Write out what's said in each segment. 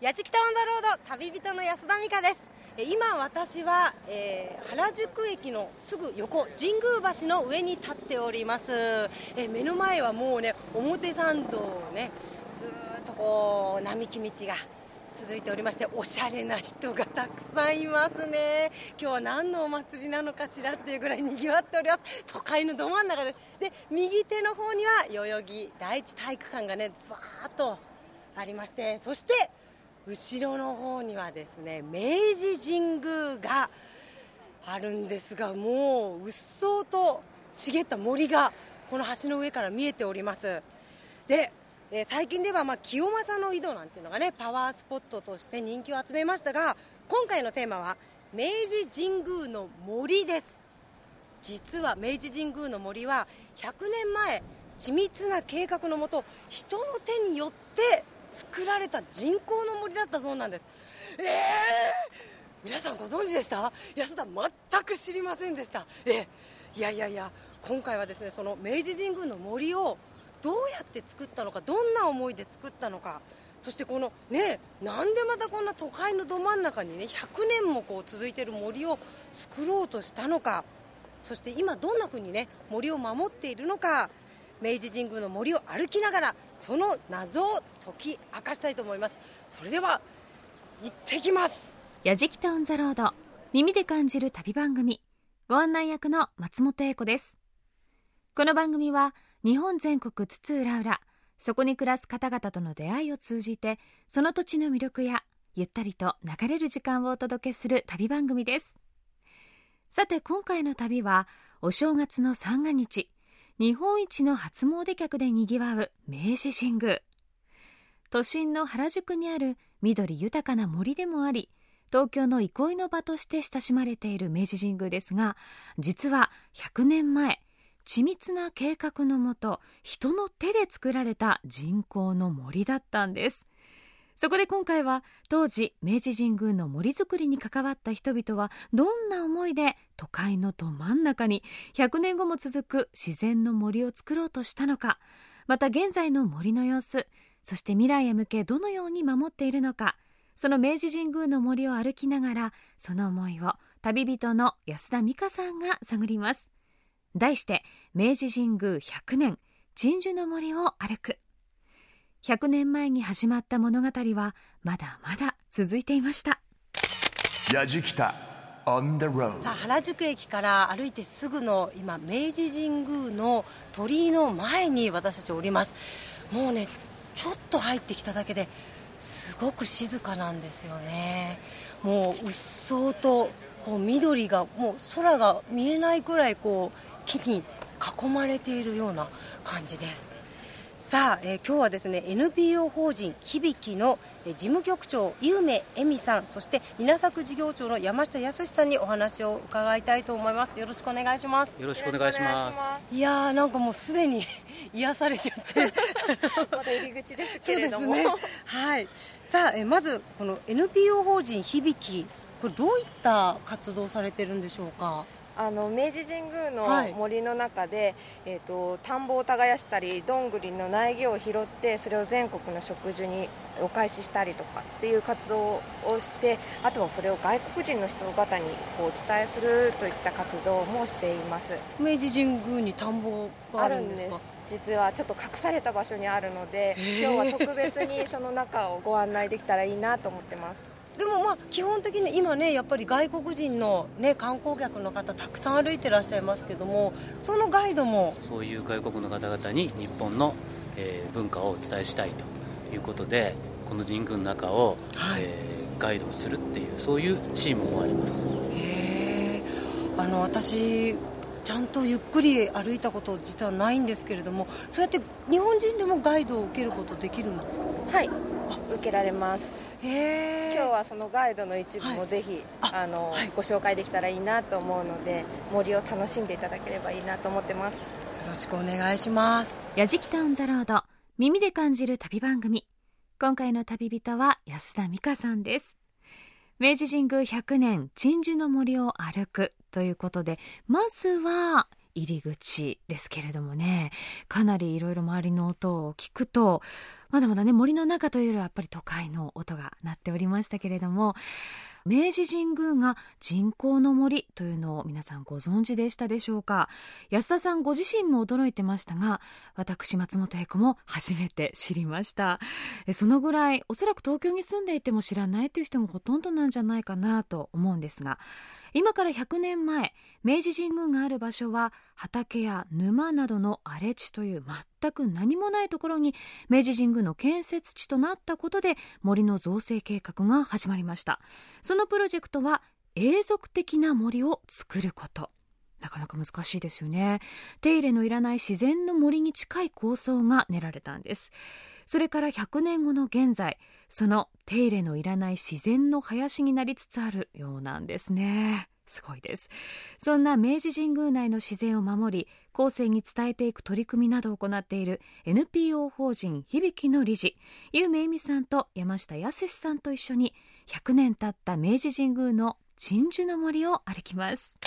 やちきたオンザロード旅人の安田美香です。え今私は、えー原宿駅のすぐ横神宮橋の上に立っております。え目の前はもうね表参道ねずっとこう並木道が続いておりましておしゃれな人がたくさんいますね。今日は何のお祭りなのかしらっていうぐらいにぎわっております。都会のど真ん中でで右手の方には代々木第一体育館がねずわーっとありましてそして後ろの方にはですね明治神宮があるんですがもううっそうと茂った森がこの橋の上から見えております。で、えー最近ではまあ清正の井戸なんていうのがねパワースポットとして人気を集めましたが今回のテーマは明治神宮の森です。実は明治神宮の森は100年前緻密な計画のもと人の手によって作られた人工の森だったそうなんです。ええ皆さんご存知でした？安田全く知りませんでした。ええいやいやいや今回はですねその明治神宮の森をどうやって作ったのかどんな思いで作ったのかそしてこのねなんでまたこんな都会のど真ん中にね100年もこう続いている森を作ろうとしたのかそして今どんな風にね森を守っているのか明治神宮の森を歩きながらその謎を解き明かしたいと思います。それでは行ってきます。やじきたオンザロード耳で感じる旅番組。ご案内役の松本英子です。この番組は日本全国津々浦々そこに暮らす方々との出会いを通じてその土地の魅力やゆったりと流れる時間をお届けする旅番組です。さて今回の旅はお正月の三が日。日本一の初詣客でにぎわう明治神宮。都心の原宿にある緑豊かな森でもあり東京の憩いの場として親しまれている明治神宮ですが実は100年前緻密な計画のもと人の手で作られた人工の森だったんです。そこで今回は当時明治神宮の森づくりに関わった人々はどんな思いで都会のど真ん中に100年後も続く自然の森を作ろうとしたのかまた現在の森の様子そして未来へ向けどのように守っているのかその明治神宮の森を歩きながらその思いを旅人の安田美香さんが探ります。題して明治神宮100年鎮守の森を歩く。100年前に始まった物語はまだまだ続いていました。やじきた on the road さあ原宿駅から歩いてすぐの今明治神宮の鳥居の前に私たちおります。もうねちょっと入ってきただけですごく静かなんですよね。もううっそうとこう緑がもう空が見えないくらいこう木に囲まれているような感じですさあ、えー今日はですね NPO 法人響のえー事務局長井梅恵美さんそして稲作事業長の山下康さんにお話を伺いたいと思います。よろしくお願いします。よろしくお願いします。いやーなんかもうすでに 癒されちゃって。まだ入り口ですそけれども、ね。はい。さあえーまずこの NPO 法人響これどういった活動をされてるんでしょうか？あの明治神宮はい。の森の中で、えー、と田んぼを耕したりどんぐりの苗木を拾ってそれを全国の植樹にお返ししたりとかっていう活動をしてあとはそれを外国人の人方にこうお伝えするといった活動もしています。明治神宮に田んぼがあるんですか？実はちょっと隠された場所にあるので今日は特別にその中をご案内できたらいいなと思ってますでもまあ基本的に今ねやっぱり外国人のね観光客の方たくさん歩いてらっしゃいますけどもそのガイドもそういう外国の方々に日本の、えー文化をお伝えしたいということでこの神宮の中を、はい。えーガイドをするっていうそういうチームもあります。へえあの私ちゃんとゆっくり歩いたこと実はないんですけれどもそうやって日本人でもガイドを受けることできるんですか？はい受けられます。今日はそのガイドの一部はい。もぜひ、ああのはい。ご紹介できたらいいなと思うので森を楽しんでいただければいいなと思ってます。よろしくお願いします。やじきたオンザロード耳で感じる旅番組。今回の旅人は安田美香さんです。明治神宮100年鎮守の森を歩くということでまずは入り口ですけれどもね。かなりいろいろ周りの音を聞くとまだまだね森の中というよりはやっぱり都会の音が鳴っておりましたけれども明治神宮が人工の森というのを皆さんご存知でしたでしょうか？安田さんご自身も驚いてましたが私松本英子も初めて知りました。そのぐらいおそらく東京に住んでいても知らないという人がほとんどなんじゃないかなと思うんですが今から100年前明治神宮がある場所は畑や沼などの荒れ地という全く何もないところに明治神宮の建設地となったことで森の造成計画が始まりました。そのプロジェクトは永続的な森を作ること。なかなか難しいですよね。手入れのいらない自然の森に近い構想が練られたんです。それから100年後の現在その手入れのいらない自然の林になりつつあるようなんですね。すごいです。そんな明治神宮内の自然を守り後世に伝えていく取り組みなどを行っている NPO 法人響の理事有名恵美さんと山下康さんと一緒に100年経った明治神宮の鎮守の森を歩きます。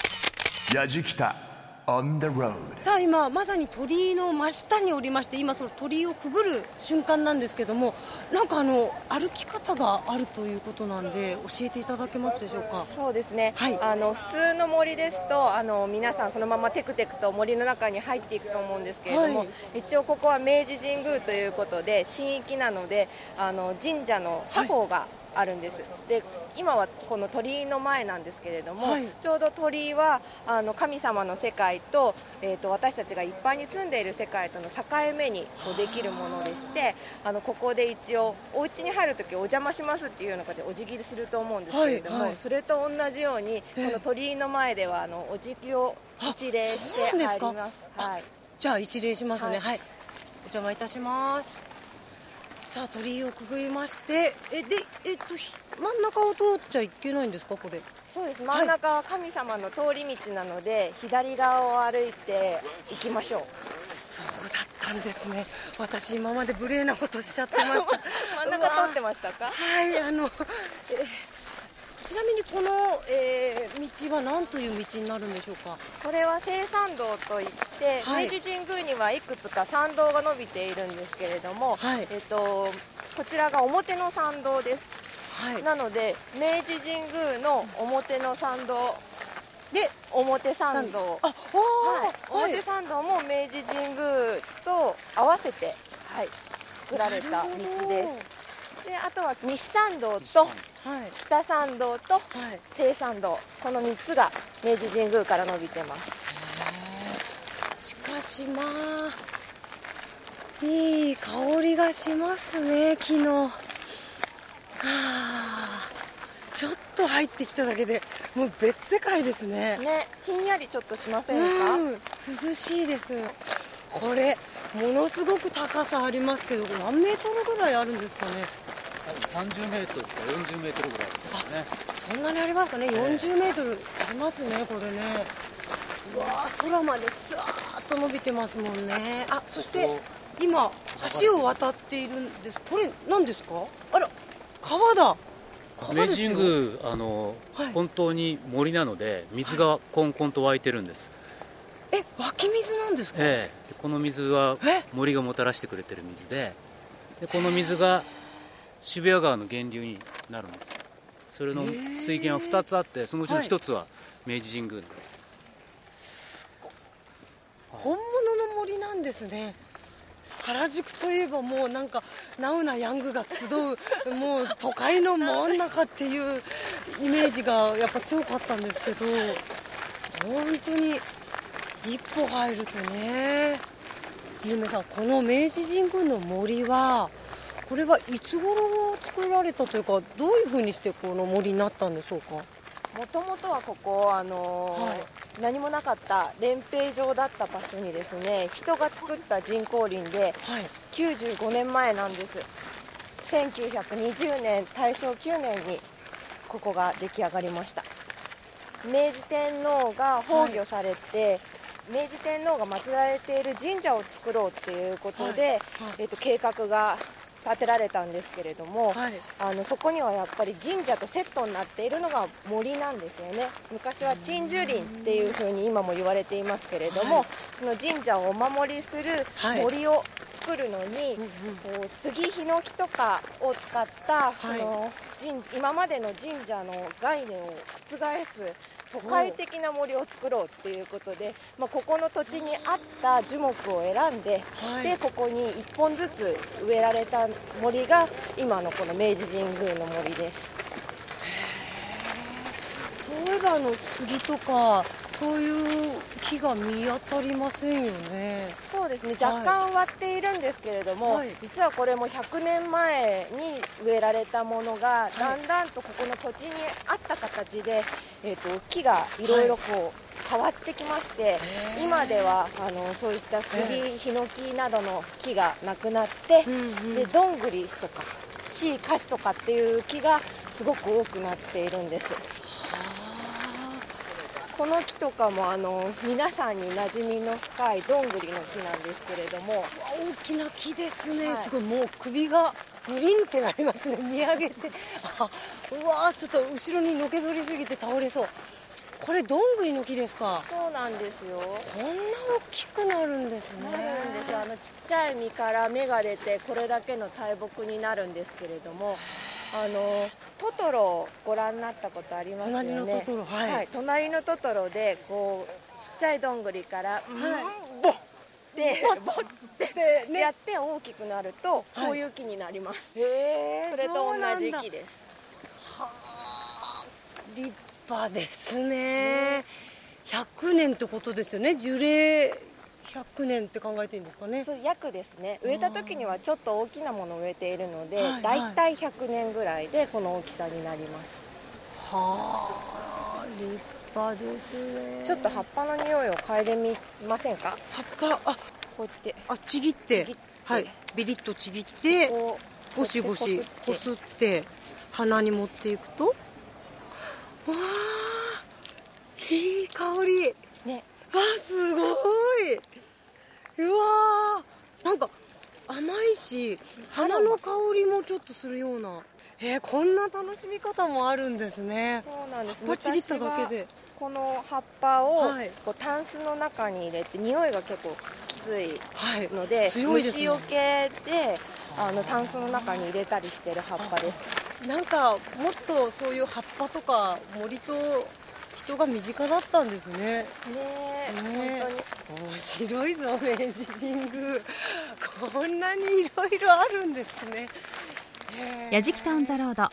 矢次北た on the road. さあ今まさに鳥居の真下におりまして今その鳥居をくぐる瞬間なんですけどもなんかあの歩き方があるということなんで教えていただけますでしょうか？そうですね、はい。あの普通の森ですとあの皆さんそのままテクテクと森の中に入っていくと思うんですけれども、はい。一応ここは明治神宮ということで神域なのであの神社の作法があるんです、で今はこの鳥居の前なんですけれども、はい。ちょうど鳥居はあの神様の世界と,、えー、と私たちが一般に住んでいる世界との境目にこうできるものでしてあのここで一応お家に入るときお邪魔しますっていうような形でお辞儀すると思うんですけれども、はいはい。それと同じようにこえ。えの鳥居の前ではあのお辞儀を一礼してります。はい。じゃあ一礼しますね。は、はいい。お邪魔いたしますさあ鳥居をくぐりましてえでえっとひ真ん中を通っちゃいけないんですかこれ？そうです。真ん中は神様の通り道なので、左側を歩いて行きましょう。そうだったんですね。私今まで無礼なことしちゃってました。真ん中通ってましたか？はいあの、えちなみにこの、えー道は何という道になるんでしょうか？これは聖参道といって、はい。明治神宮にはいくつか参道が伸びているんですけれども、はい。えっと、こちらが表の参道です。はい。なので明治神宮の表の参道。で表参道。あはい、表参道も明治神宮と合わせて、はい、作られた道です。であとは西参道とはい北参道とはい。西参道この3つが明治神宮から伸びてます。しかしまあいい香りがしますね木のはあ。ちょっと入ってきただけでもう別世界ですね。ねひんやりちょっとしませんか、うん。涼しいです。これものすごく高さありますけど何メートルぐらいあるんですかね？30メートルか40メートルぐらいですね。そんなにありますかね、え40メートルありますねこれね。うわあ空までスワーッと伸びてますもんね。あそして今橋を渡っているんです。これ何ですか？あら川だ。川明治神宮あの、はい。本当に森なので水がコンコンと湧いてるんです、え湧き水なんですか？ええ。でこの水はえ？森がもたらしてくれてる水ででこの水が渋谷川の源流になるんです。それの水源は2つあってそのうちの1つは明治神宮なんです、本物の森なんですね。原宿といえばもうなんかナウなヤングが集うもう都会の真ん中っていうイメージがやっぱ強かったんですけど本当に一歩入るとねゆめさんこの明治神宮の森はこれはいつ頃作られたというかどういうふうにしてこの森になったんでしょうか？もともとはここ、あのーはい。何もなかった練兵場だった場所にですね人が作った人工林ではい。95年前なんです。1920年大正9年にここが出来上がりました。明治天皇が崩御されて、明治天皇が祀られている神社を作ろうっていうことで、はい。はい。えっと計画が立てられたんですけれども、はい。あのそこにはやっぱり神社とセットになっているのが森なんですよね。昔は鎮守林っていうふうに今も言われていますけれども、はいその神社をお守りするはい。森を作るのに、うんう杉ヒノキとかを使った、はい。その神今までの神社の概念を覆す都会的な森を作ろうっていうことで、まあ、ここの土地に合った樹木を選んで、はいでここに1本ずつ植えられた森が今のこの明治神宮の森です。そういえばあの杉とかそういう木が見当たりませんよね。そうですね。若干割っているんですけれども、はい。実はこれも100年前に植えられたものが、い。だんだんとここの土地に合った形で、えー、と木がいろいろこう変わってきまして、ー。今ではあのそういった杉、ヒノキなどの木がなくなって、うんうん。でどんぐりとかシイカシとかっていう木がすごく多くなっているんです。この木とかもあの皆さんに馴染みの深いどんぐりの木なんですけれども大きな木ですね、はい。すごいもう首がグリンってなりますね。見上げて。あうわーちょっと後ろにのけぞりすぎて倒れそう。これどんぐりの木ですか？そうなんですよ。こんな大きくなるんですね。なるんですよ。あのちっちゃい実から芽が出てこれだけの大木になるんですけれどもあのトトロをご覧になったことありますよね。隣のトトロはい。隣のトトロでこうちっちゃいどんぐりから、うんボッ。ってボッってね。やって大きくなるとはい。こういう木になります、へそれと同じ木木です。立派ですね。100年ってことですよね。樹齢100年って考えていいんですかね？そう約ですね。植えた時にはちょっと大きなものを植えているので、はいはい。だいたい100年ぐらいでこの大きさになります。はあ立派ですね。ちょっと葉っぱの匂いを嗅いでみませんか？葉っぱあこうやって。あちぎって。ちぎって。はい。ビリッとちぎってゴシゴシここすすっって鼻に持っていくと。わあいい香り。てね。わあすごいうわー。なんか甘いし花の香りもちょっとするような。えー、こんな楽しみ方もあるんですね。そうなんです。葉っぱちぎっただけで。この葉っぱをはい。こうタンスの中に入れて匂いが結構きついはい。ので強いですね。虫よけであのタンスの中に入れたりしてる葉っぱです。なんかもっとそういう葉っぱとか森と人が身近だったんですね。ねえね本当に面白いぞ明治神宮。こんなにいろいろあるんですね。やじきたオンザロード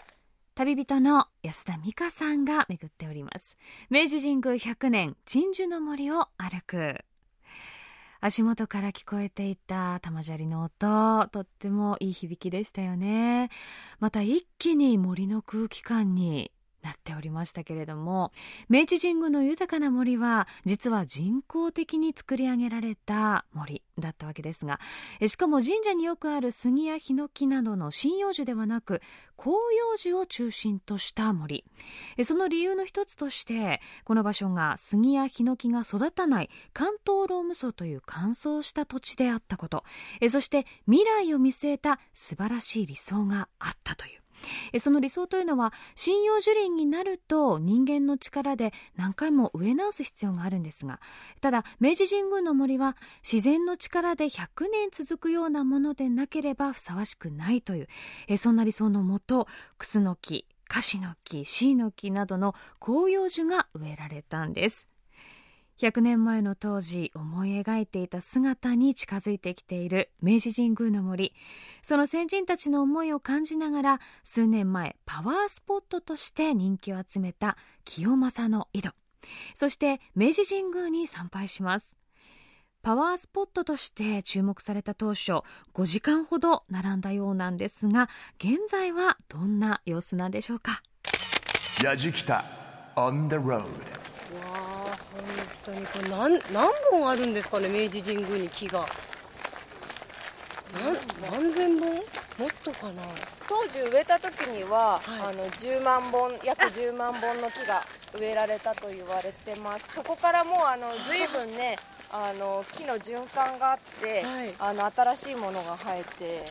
旅人の安田美香さんが巡っております。明治神宮100年鎮守の森を歩く。足元から聞こえていた玉砂利の音とってもいい響きでしたよね。また一気に森の空気感になっておりましたけれども明治神宮の豊かな森は実は人工的に作り上げられた森だったわけですがしかも神社によくある杉やヒノキなどの針葉樹ではなく広葉樹を中心とした森。その理由の一つとしてこの場所が杉やヒノキが育たない関東ローム層という乾燥した土地であったこと。そして未来を見据えた素晴らしい理想があったという。その理想というのは針葉樹林になると人間の力で何回も植え直す必要があるんですがただ明治神宮の森は自然の力で100年続くようなものでなければふさわしくないというそんな理想のもとクスノキカシの木シイの木などの広葉樹が植えられたんです。100年前の当時思い描いていた姿に近づいてきている明治神宮の森。その先人たちの思いを感じながら数年前パワースポットとして人気を集めた清正の井戸。そして明治神宮に参拝します。パワースポットとして注目された当初5時間ほど並んだようなんですが現在はどんな様子なんでしょうか？やじきた on the road. 当に。これ何何本あるんですかね明治神宮に木が。何何千本？もっとかな？当時植えた時には、はい。あの10万本約10万本の木が植えられたと言われてます。そこからもうあの随分ね あの木の循環があって、はい。あの新しいものが生えて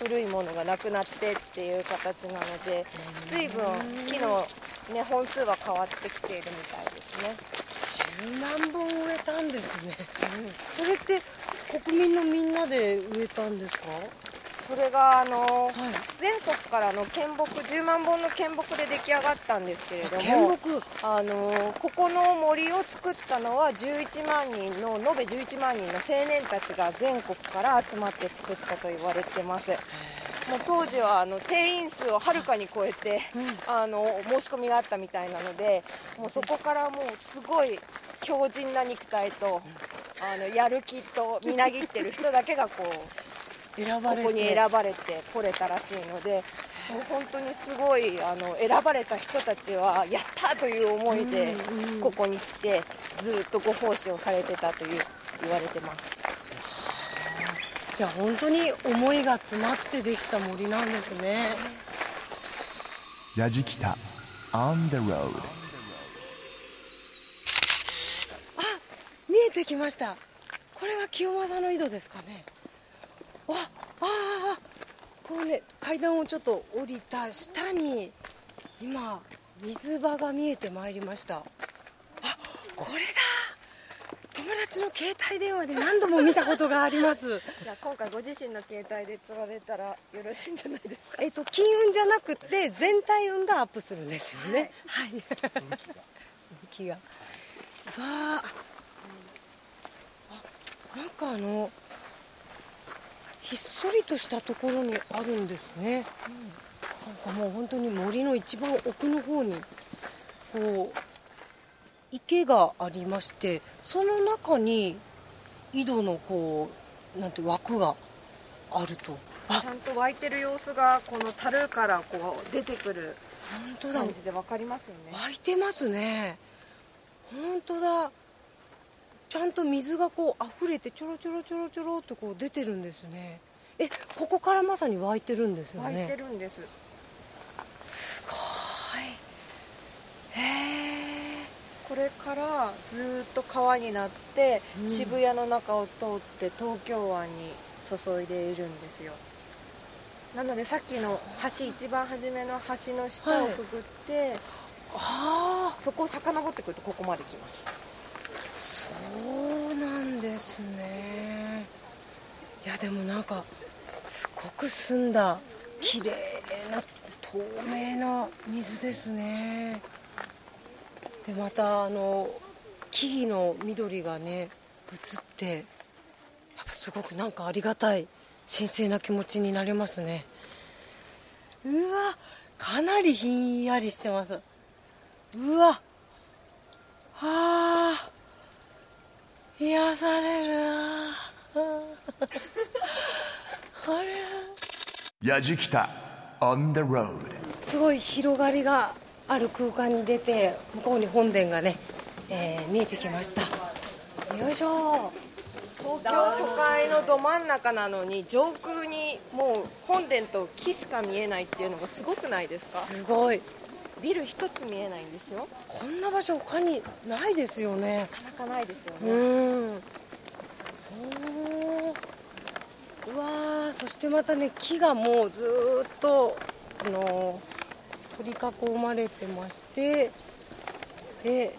古いものがなくなってっていう形なので随分木の、ね、本数は変わってきているみたいですね10万本植えたんですね、それって国民のみんなで植えたんですか？それがあの、はい。全国からの献木10万本の献木で出来上がったんですけれどもあのここの森を作ったのは11万人の延べ11万人の青年たちが全国から集まって作ったと言われてますもう当時はあの定員数をはるかに超えて、あの申し込みがあったみたいなのでもうそこからもうすごい強靭な肉体とあのやる気とみなぎってる人だけがこう選ばれて。ここに選ばれてこれたらしいのでもう本当にすごいあの選ばれた人たちはやったという思いでここに来てずっとご奉仕をされてたという言われてますじゃあ本当に思いが詰まってできた森なんですね。やじきた。On the road 見えてきました。これが清正の井戸ですかね。ああああ。こうね階段をちょっと降りた下に今水場が見えてまいりました。あこれだ友達の携帯電話で何度も見たことがあります。じゃあ今回ご自身の携帯で釣られたらよろしいんじゃないですか？えっと金運じゃなくて全体運がアップするんですよね。はい。運気が。わ。ああなんかあのひっそりとしたところにあるんですね、なんかもう本当に森の一番奥の方にこう池がありましてその中に井戸のこうなんて枠があると。あ。ちゃんと湧いてる様子がこの樽からこう出てくる感じで分かりますよね。湧いてますね。本当だ。ちゃんと水がこう溢れてちょろちょろちょろちょろっとこう出てるんですね。えここからまさに湧いてるんですよ湧いてねるんです。すごい。へえこれからずっと川になって、うん。渋谷の中を通って東京湾に注いでいるんですよ。なのでさっきの橋一番初めの橋の下をくぐって、ああ。そこを遡ってくるとここまで来ます。そうなんですね。いやでもなんかすごく澄んだ綺麗な透明な水ですねでまたあの木々の緑がね映ってやっぱすごくなんかありがたい神聖な気持ちになりますね。うわかなりひんやりしてます。うわはあ癒される。あれやじきた On the road. すごい広がりがある空間に出て向こうに本殿がね、えー見えてきました。よいしょ。東京都会のど真ん中なのに上空にもう本殿と木しか見えないっていうのがすごくないですか？すごい。ビル一つ見えないんですよ。こんな場所他にないですよね。なかなかないですようね、ん。おー。うわー。そしてまたね木がもうずーっとあの取り囲まれてましてで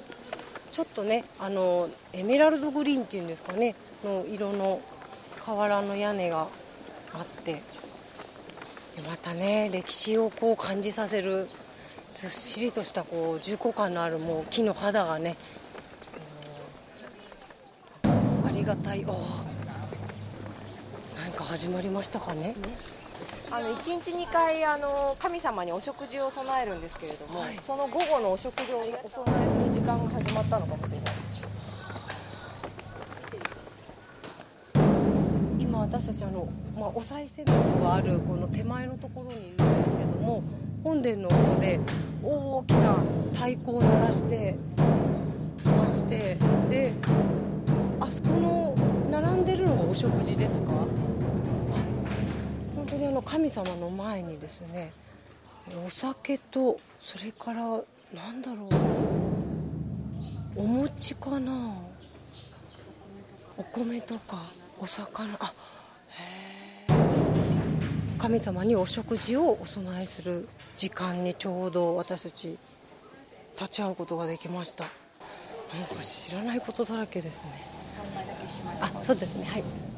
ちょっとねあのエメラルドグリーンっていうんですかねの色の瓦の屋根があってでまたね歴史をこう感じさせるずっしりとしたこう重厚感のあるもう木の肌がねありがたい。おー何か始まりましたかね。あの1日2回あの神様にお食事を備えるんですけれども、はい。その午後のお食事をお供えする時間が始まったのかもしれない。今私たちあの、まあ、お賽銭箱があるこの手前のところにいるんですけども本殿の方で大きな太鼓を鳴らしてましてであそこの並んでるのがお食事ですか？当にあの神様の前にですねお酒とそれからなんだろうお餅かなお米とかお魚あへえ神様にお食事をお供えする時間にちょうど私たち立ち会うことができました。なんか知らないことだらけですね。あそうですね。はい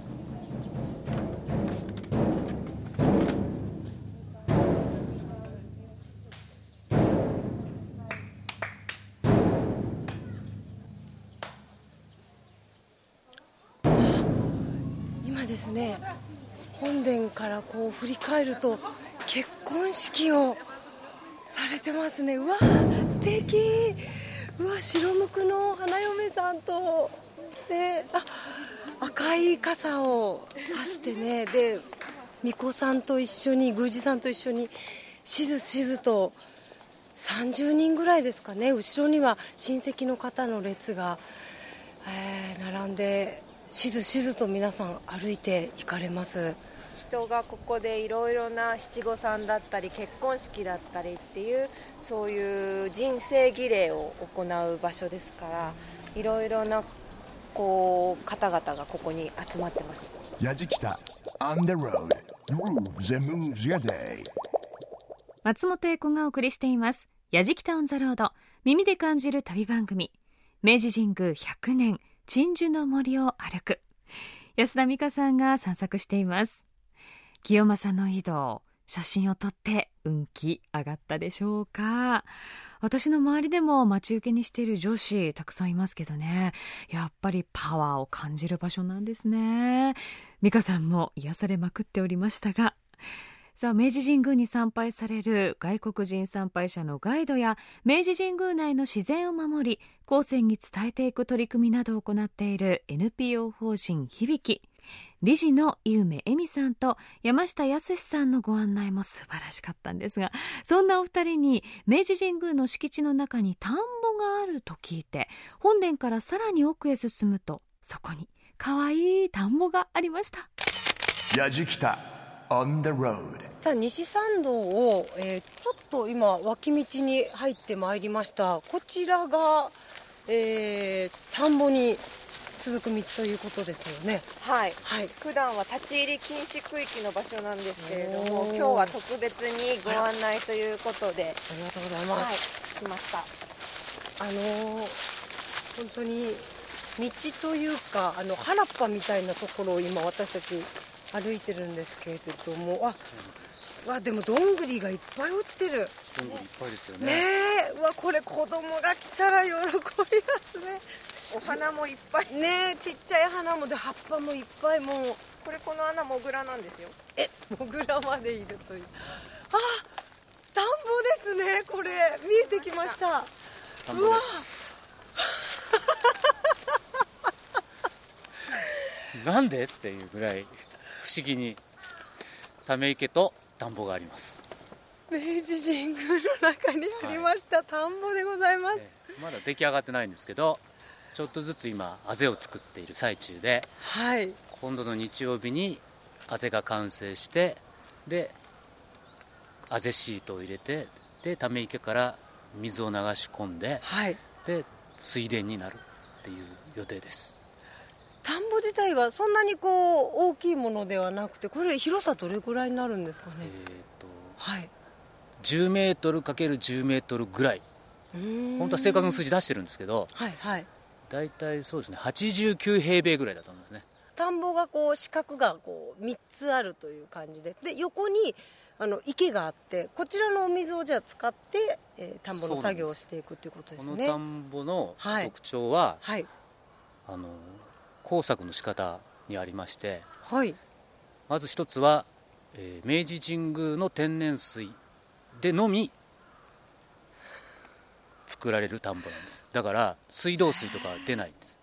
ね本殿からこう振り返ると結婚式をされてますね。うわ素敵。うわ白むくの花嫁さんと。であ赤い傘をさしてね。で巫女さんと一緒に宮司さんと一緒にしずしずと30人ぐらいですかね。後ろには親戚の方の列が、えー並んでしずしずと皆さん歩いて行かれます。人がここでいろいろな七五三だったり結婚式だったりっていうそういう人生儀礼を行う場所ですからいろいろなこう方々がここに集まってます。やじきた。On the road. Grooves and moves your day. 松本英子がお送りしています「やじきた on the road」耳で感じる旅番組。明治神宮100年鎮守の森を歩く。安田美香さんが散策しています。清正の井戸写真を撮って運気上がったでしょうか。私の周りでも待ち受けにしている女子たくさんいますけどね。やっぱりパワーを感じる場所なんですね。美香さんも癒されまくっておりましたがさあ明治神宮に参拝される外国人参拝者のガイドや明治神宮内の自然を守り後世に伝えていく取り組みなどを行っている NPO 法人響。理事の井梅恵美さんと山下康さんのご案内も素晴らしかったんですがそんなお二人に明治神宮の敷地の中に田んぼがあると聞いて本殿からさらに奥へ進むとそこに可愛いい田んぼがありました。やじきた。On the road. さあ西参道を、えーちょっと今脇道に入ってまいりました。こちらが、えー田んぼに続く道ということですよね。はい。はい。普段は立ち入り禁止区域の場所なんですけれども今日は特別にご案内ということでありがとうございまはい。す、来ました。あのー本当に道というかあの原っぱみたいなところを今私たち歩いてるんですけれどもあわでもどんぐりがいっぱい落ちてる。どんぐりいっぱいですよね。ねえ。うわこれ子供が来たら喜びますね。お花もいっぱい。ねえちっちゃい花もで葉っぱもいっぱいもうこれこの穴モグラなんですよ。えモグラまでいるという。あ田んぼですねこれ。見えてきました。田んぼです。なんで？っていうぐらい不思議にため池と田んぼがあります、明治神宮の中にありました、田んぼでございます。ええ。まだ出来上がってないんですけどちょっとずつ今あぜを作っている最中ではい。今度の日曜日にあぜが完成してであぜシートを入れてでため池から水を流し込んではい。で水田になるっていう予定です田んぼ自体はそんなにこう大きいものではなくてこれ広さどれぐらいになるんですかね、えっ、とはい。10メートル ×10 メートルぐらい。本本当は正確な数字出してるんですけどはいはい。大体そうですね。89平米ぐらいだと思いますね。田んぼがこう四角がこう3つあるという感じで。で横にあの池があってこちらのお水をじゃあ使って、えー田んぼの作業をしていくということでこす。ねの田んぼのはい。特徴は、はい。あの工作の仕方にありましてはい。まず一つは、えー明治神宮の天然水でのみ作られる田んぼなんです。だから水道水とかは出ないんです。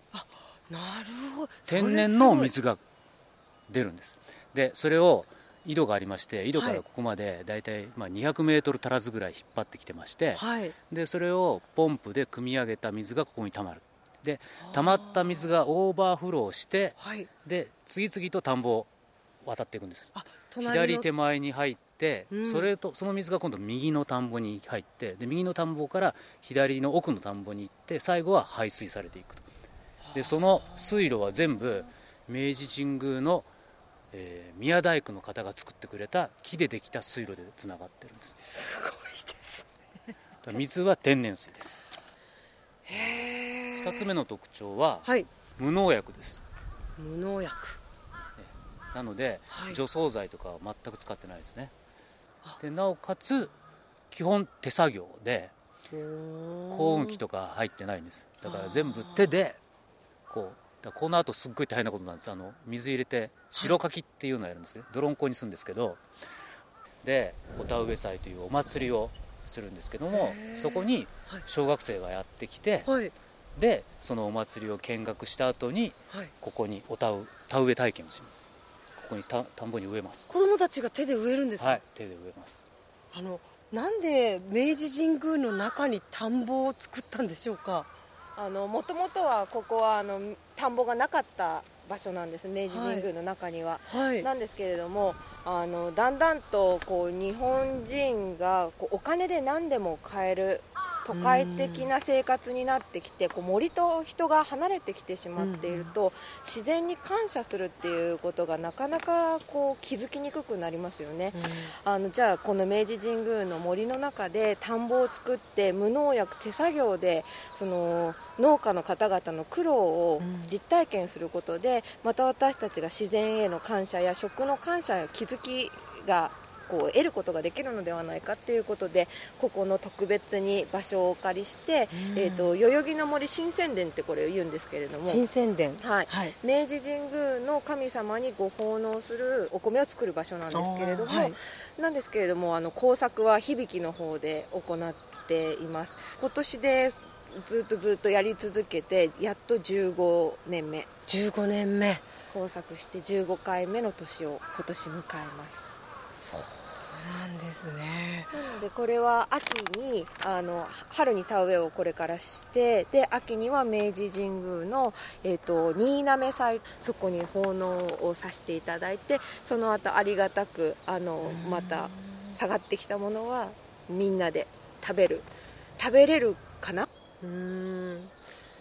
なるほど。天然の水が出るんです。でそれを井戸がありまして井戸かはい。らここまで大体まあ200メートル足らずぐらい引っ張ってきてまして、はい。でそれをポンプで汲み上げた水がここに溜まるで溜まった水がオーバーフローしてはい。で次々と田んぼを渡っていくんです。左手前に入って、うん。それとその水が今度右の田んぼに入ってで右の田んぼから左の奥の田んぼに行って最後は排水されていくと。でその水路は全部明治神宮の、えー宮大工の方が作ってくれた木でできた水路でつながってるんです。すごいですだから水は天然水です2つ目の特徴ははい。無農薬です。無農薬。なので、はい。除草剤とかは全く使ってないですね。でなおかつ基本手作業で耕運機とか入ってないんです。だから全部手でこうだこの後すっごい大変なことなんです。あの水入れて白かきっていうのをやるんですね。泥んこにするんですけどでお田植え祭というお祭りをするんですけどもそこにはい。小学生がやってきてはいでそのお祭りを見学した後にはい。ここにお田植田植え体験をしにここに田田んぼに植えます。子供たちが手で植えるんですか、はい手で植えます。あのなんで明治神宮の中に田んぼを作ったんでしょうか？あのもともとはここはあの田んぼがなかった場所なんです明治神宮の中には、はい。なんですけれどもあのだんだんとこう日本人がこうお金で何でも買える都会的な生活になってきてこう森と人が離れてきてしまっていると自然に感謝するっていうことがなかなかこう気づきにくくなりますよね。あのじゃあこの明治神宮の森の中で田んぼを作って無農薬手作業でその農家の方々の苦労を実体験することで、また私たちが自然への感謝や食の感謝や気づきがこう得ることができるのではないかっていうことでここの特別に場所をお借りして、えー、と代々木の森新宣伝ってこれを言うんですけれども。新宣伝はい。はい。明治神宮の神様にご奉納するお米を作る場所なんですけれども、はい。なんですけれどもあの工作は響の方で行っています。今年でずっとずっとやり続けてやっと15年目。15年目。工作して15回目の年を今年迎えます。そうなんですね。なのでこれは秋にあの春に田植えをこれからしてで秋には明治神宮の、えー、と新滑祭そこに奉納をさせていただいてその後ありがたくあのまた下がってきたものはみんなで食べる食べれるかな？うーん。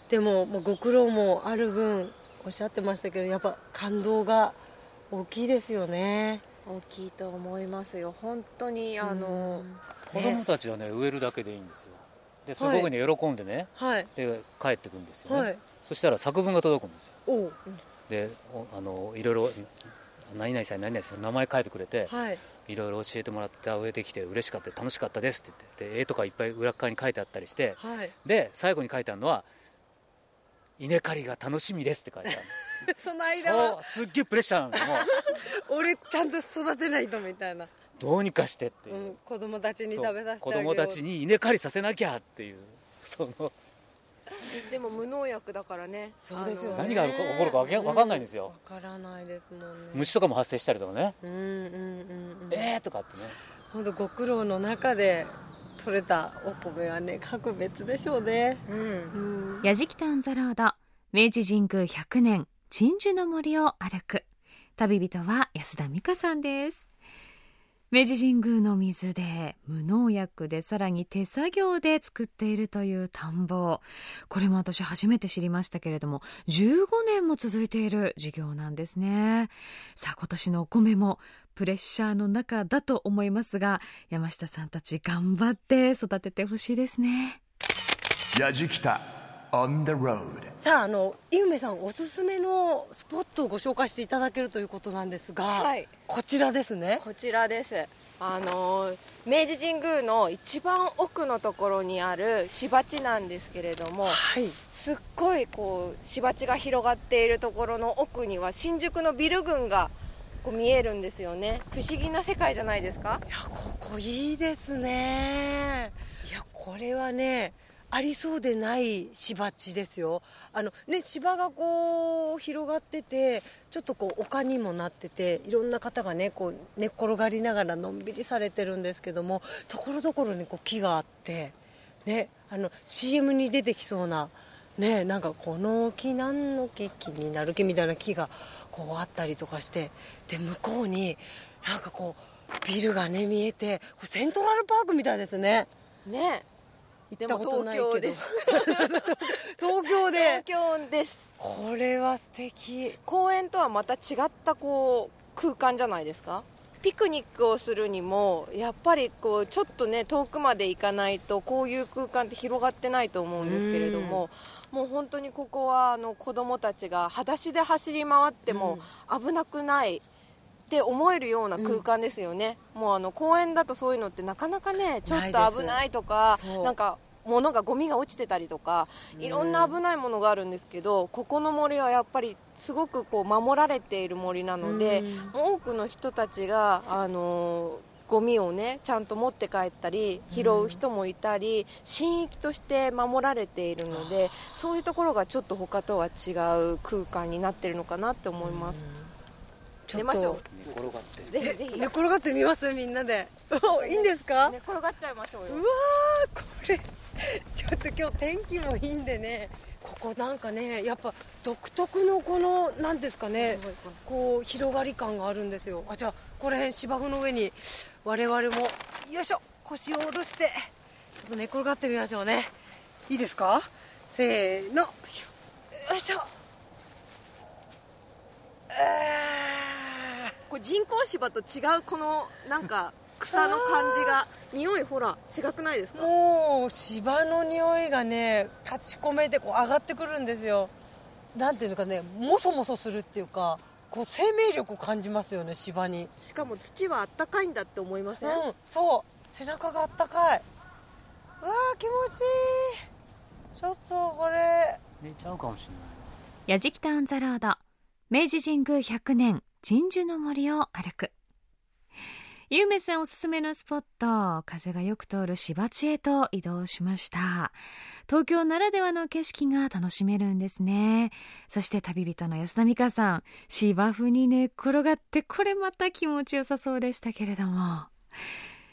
でももうご苦労もある分おっしゃってましたけどやっぱ感動が大きいですよね大きいと思いますよ。本当にあの子供たちはね植えるだけでいいんですよ。ですごくね喜んでねはい。で帰ってくるんですよね、はい。そしたら作文が届くんですよ。でおあのいろいろ何々さん何々さん名前書いてくれて、はい。いろいろ教えてもらって植えてきて嬉しかった楽しかったですって言ってで絵とかいっぱい裏っ側に書いてあったりしてはい。で最後に書いてあるのは「稲刈りが楽しみです」って書いてある その間は。そうすっげえプレッシャーなんだよもう。俺ちゃんと育てないとみたいな、どうにかしてっていう。う、ん、子供たちに食べさせて子あげよう。供たちに稲刈りさせなきゃっていうその。でも無農薬だからね。そうですよね。何が起こるかわけわかんないんですよ。わからないですもんね。虫とかも発生したりとかね。うんうんうんうん。えーとかってね。本当ご苦労の中で取れたお米はね格別でしょうね。うん。うん。やじきたオンザロード明治神宮100年鎮守の森を歩く。旅人は安田美香さんです。明治神宮の水で無農薬でさらに手作業で作っているという田んぼ。これも私初めて知りましたけれども15年も続いている事業なんですね。さあ今年のお米もプレッシャーの中だと思いますが山下さんたち頑張って育ててほしいですね。Yajikita on the road. さああの井梅さんおすすめのスポットをご紹介していただけるということなんですが、はい。こちらですね。こちらです。あの明治神宮の一番奥のところにある芝地なんですけれどもはい。すっごいこう芝地が広がっているところの奥には新宿のビル群がこう見えるんですよね。不思議な世界じゃないですか？いやここいいですね。いやこれはねありそうでない芝地ですよ。あのね芝がこう広がっててちょっとこう丘にもなってていろんな方がねこう寝っ転がりながらのんびりされてるんですけどもところどころにこう木があってねあの CM に出てきそうなねなんかこの木何の木気になる木みたいな木がこうあったりとかしてで向こうになんかこうビルがね見えてこセントラルパークみたいですね。ね。行ったことないけど。東京で。す東京で東京です。これは素敵。公園とはまた違ったこう空間じゃないですか？ピクニックをするにもやっぱりこうちょっとね遠くまで行かないとこういう空間って広がってないと思うんですけれどももう本当にここはあの子供たちが裸足で走り回っても危なくないって思えるような空間ですよね、もうあの公園だとそういうのってなかなかねちょっと危ないとかなんかものがゴミが落ちてたりとかいろんな危ないものがあるんですけどここの森はやっぱりすごくこう守られている森なので多くの人たちがあのゴミをねちゃんと持って帰ったり拾う人もいたり神域として守られているのでそういうところがちょっと他とは違う空間になってるのかなって思います。ちょっと。出ましょ寝転がって。うぜひぜひ。寝転がってみますみんなで。お いいんですか？寝転がっちゃいましょうよ。うわーこれ。ちょっと今日天気もいいんでね。ここなんかねやっぱ独特のこのなんですかね。こう広がり感があるんですよ。あじゃあこの辺芝生の上に我々もよいしょ腰を下ろしてちょっと寝転がってみましょうね。いいですか？せーの。よいしょ。あこれ人工芝と違うこのなんか草の感じが匂いほら違くないですーか？もう芝の匂いがね立ち込めてこう上がってくるんですよ。なんていうのかねもそもそするっていうかこう生命力を感じますよね芝に。しかも土はあったかいんだって思いません、うんそう。背中があったかい。うわー気持ちいい。ちょっとこれ。寝ちゃうかもしれない。やじきたオンザロード明治神宮100年鎮守の森を歩く。ゆうめさんおすすめのスポット風がよく通る芝地へと移動しました。東京ならではの景色が楽しめるんですね。そして旅人の安田美香さん芝生に寝っ転がってこれまた気持ちよさそうでしたけれども。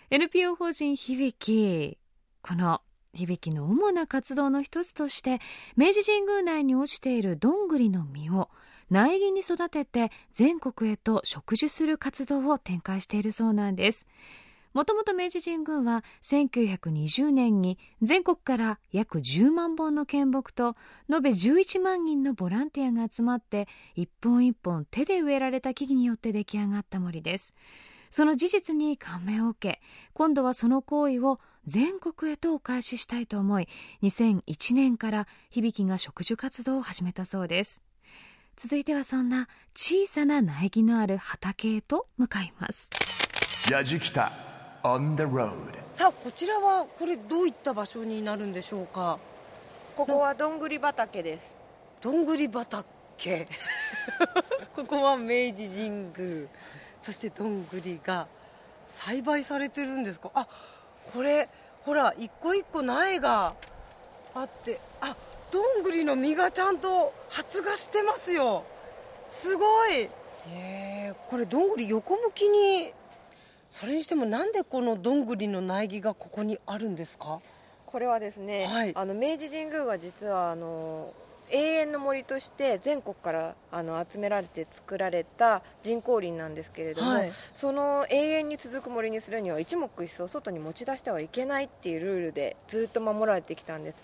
NPO 法人響きこの響きの主な活動の一つとして明治神宮内に落ちているどんぐりの実を苗木に育てて全国へと植樹する活動を展開しているそうなんです。もともと明治神宮は1920年に全国から約10万本の献木と延べ11万人のボランティアが集まって一本一本手で植えられた木々によって出来上がった森です。その事実に感銘を受け今度はその行為を全国へとお返ししたいと思い2001年から響が植樹活動を始めたそうです。続いてはそんな小さな苗木のある畑へと向かいます。Yajikita on the road. さあこちらはこれどういった場所になるんでしょうか？ここはどんぐり畑です。どんぐり畑。ここは明治神宮。そしてどんぐりが栽培されてるんですか？あこれほら一個一個苗があってあどんぐりの実がちゃんと発芽してますよ。すごい。へえ。これどんぐり横向きにそれにしてもなんでこのどんぐりの苗木がここにあるんですか？これはですね、はい。あの明治神宮が実はあの永遠の森として全国からあの集められて作られた人工林なんですけれども、はい。その永遠に続く森にするには一目一層外に持ち出してはいけないっていうルールでずっと守られてきたんです、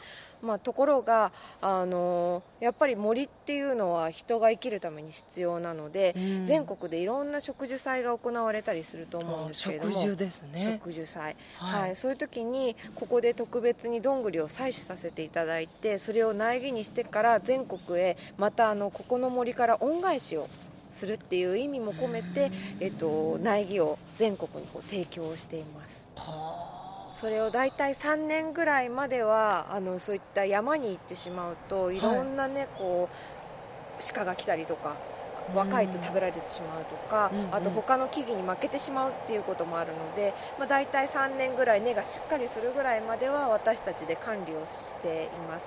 まあ、ところがあのやっぱり森っていうのは人が生きるために必要なので、うん。全国でいろんな植樹祭が行われたりすると思うんですけれども植樹ですね。植樹祭、はい。はい。そういう時にここで特別にどんぐりを採取させていただいてそれを苗木にしてから全国へまたあのここの森から恩返しをするっていう意味も込めて、えっと、苗木を全国にこう提供していますそれを大体3年ぐらいまではあのそういった山に行ってしまうといろんなね、こう鹿が来たりとか若いと食べられてしまうとか、うんうん。あと他の木々に負けてしまうっていうこともあるので、まあ、大体3年ぐらい根がしっかりするぐらいまでは私たちで管理をしています。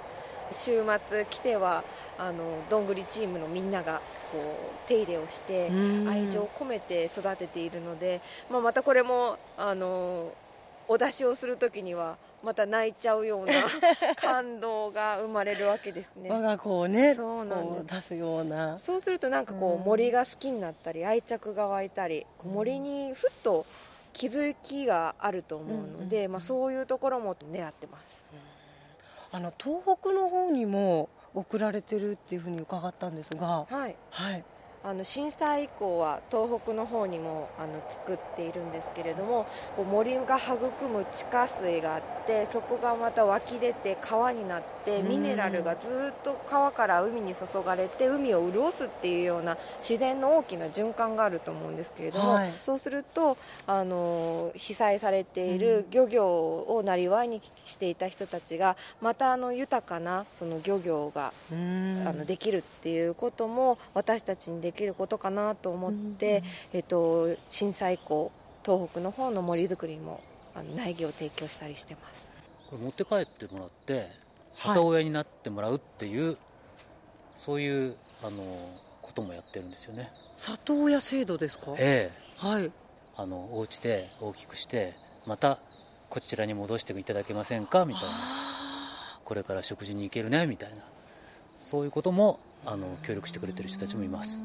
週末来てはあのどんぐりチームのみんながこう手入れをしてうん。愛情を込めて育てているので、まあ、またこれもあのお出しをする時にはまた泣いちゃうような 感動が生まれるわけですね。我が子をねそうなん出すような。そうするとなんかこうんう森が好きになったり愛着が湧いたり森にふっと気づきがあると思うので、まあ、そういうところも狙ってます。あの東北の方にも送られてるっていうふうに伺ったんですが。はい。はいあの震災以降は東北の方にもあの作っているんですけれどもこう森が育む地下水があっってそこがまた湧き出て川になってミネラルがずっと川から海に注がれて海を潤すっていうような自然の大きな循環があると思うんですけれども、はい、そうするとあの被災されている漁業をなりわいにしていた人たちがまたあの豊かなその漁業があのできるっていうことも私たちにできることかなと思って、えっと、震災以降東北の方の森づくりもあの苗木を提供したりしてます。これ持って帰ってもらって里親になってもらうっていう、はい、そういうあのこともやってるんですよね。里親制度ですか？ええ。はい。あのお家で大きくしてまたこちらに戻していただけませんか？みたいな。これから食事に行けるね？みたいな。そういうこともあの協力してくれてる人たちもいます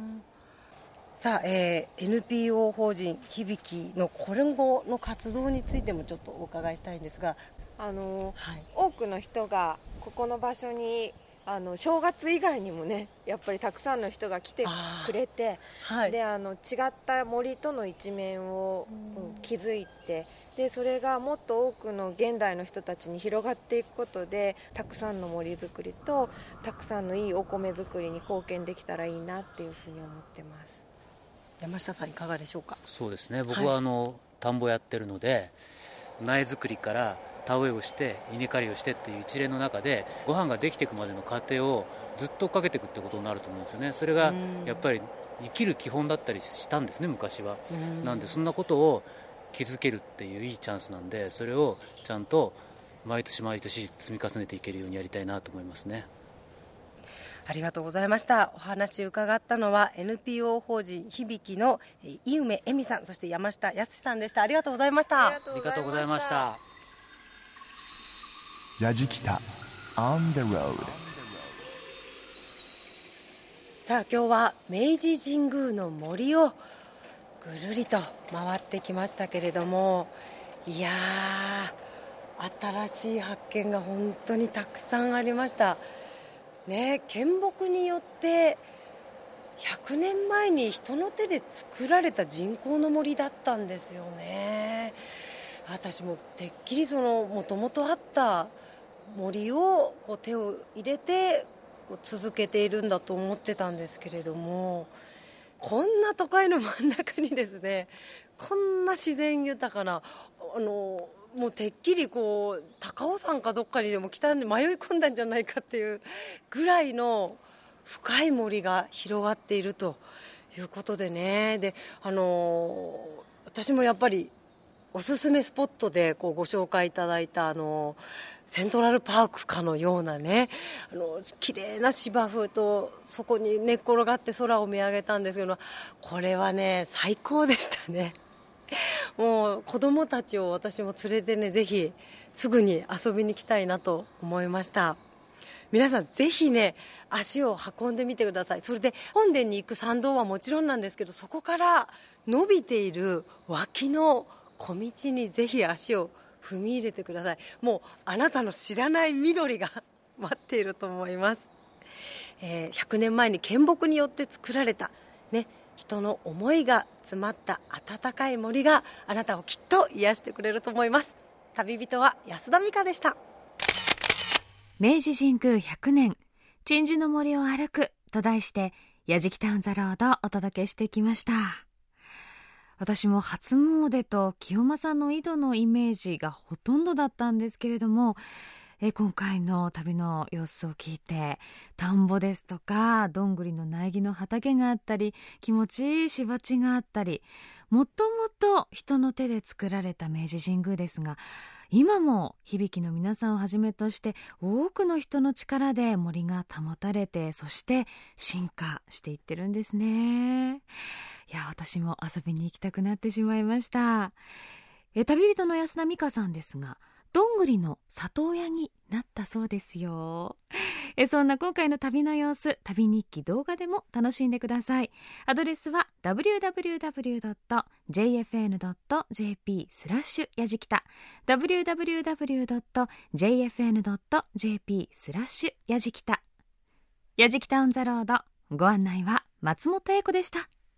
さあ、えー、NPO 法人響きの今後の活動についてもちょっとお伺いしたいんですが、あの、はい、多くの人がここの場所にあの正月以外にもねやっぱりたくさんの人が来てくれて、はい、であの違った森との一面を、うん、気づいてでそれがもっと多くの現代の人たちに広がっていくことでたくさんの森づくりとたくさんのいいお米作りに貢献できたらいいなっていうふうに思ってます。山下さんいかがでしょうか？そうですね。僕はあの、はい、田んぼやってるので苗作りから田植えをして稲刈りをしてっていう一連の中でご飯ができていくまでの過程をずっと追っかけていくってことになると思うんですよね。それがやっぱり生きる基本だったりしたんですね昔は。なんでそんなことを気づけるっていういいチャンスなんでそれをちゃんと毎年毎年積み重ねていけるようにやりたいなと思いますね。ありがとうございました。お話伺ったのは NPO 法人響の井梅恵美さんそして山下康さんでした。ありがとうございました。ありがとうございました。やじきた On the road さあ今日は明治神宮の森をぐるりと回ってきましたけれどもいや新しい発見が本当にたくさんありましたね、献木によって100年前に人の手で作られた人工の森だったんですよね。私もてっきりそのもともとあった森をこう手を入れてこう続けているんだと思ってたんですけれどもこんな都会の真ん中にですねこんな自然豊かなあのもうてっきりこう高尾山かどっかにでも来たんで迷い込んだんじゃないかっていうぐらいの深い森が広がっているということでねであの私もやっぱりおすすめスポットでこうご紹介いただいたあのセントラルパークかのようなねあの綺麗な芝生とそこに寝っ転がって空を見上げたんですけどこれはね最高でしたね。もう子供たちを私も連れてねぜひすぐに遊びに来たいなと思いました。皆さんぜひね足を運んでみてください。それで本殿に行く参道はもちろんなんですけどそこから伸びている脇の小道にぜひ足を踏み入れてください。もうあなたの知らない緑が 待っていると思います、えー、100年前に献木によって作られたね人の思いが詰まった温かい森があなたをきっと癒してくれると思います。旅人は安田美香でした。明治神宮100年。鎮守の森を歩くと題して矢敷タウンザロードお届けしてきました。私も初詣と清正の井戸のイメージがほとんどだったんですけれどもえ今回の旅の様子を聞いて田んぼですとかどんぐりの苗木の畑があったり気持ちいい芝地があったりもともと人の手で作られた明治神宮ですが今も響きの皆さんをはじめとして多くの人の力で森が保たれてそして進化していってるんですね。いや私も遊びに行きたくなってしまいました。え旅人の安田美香さんですがどんぐりの里親になったそうですよ。えそんな今回の旅の様子旅日記動画でも楽しんでください。アドレスは www.jfn.jp スラッシュやじきた www.jfn.jp スラッシュやじきたやじきたオンザロードご案内は松本英子でした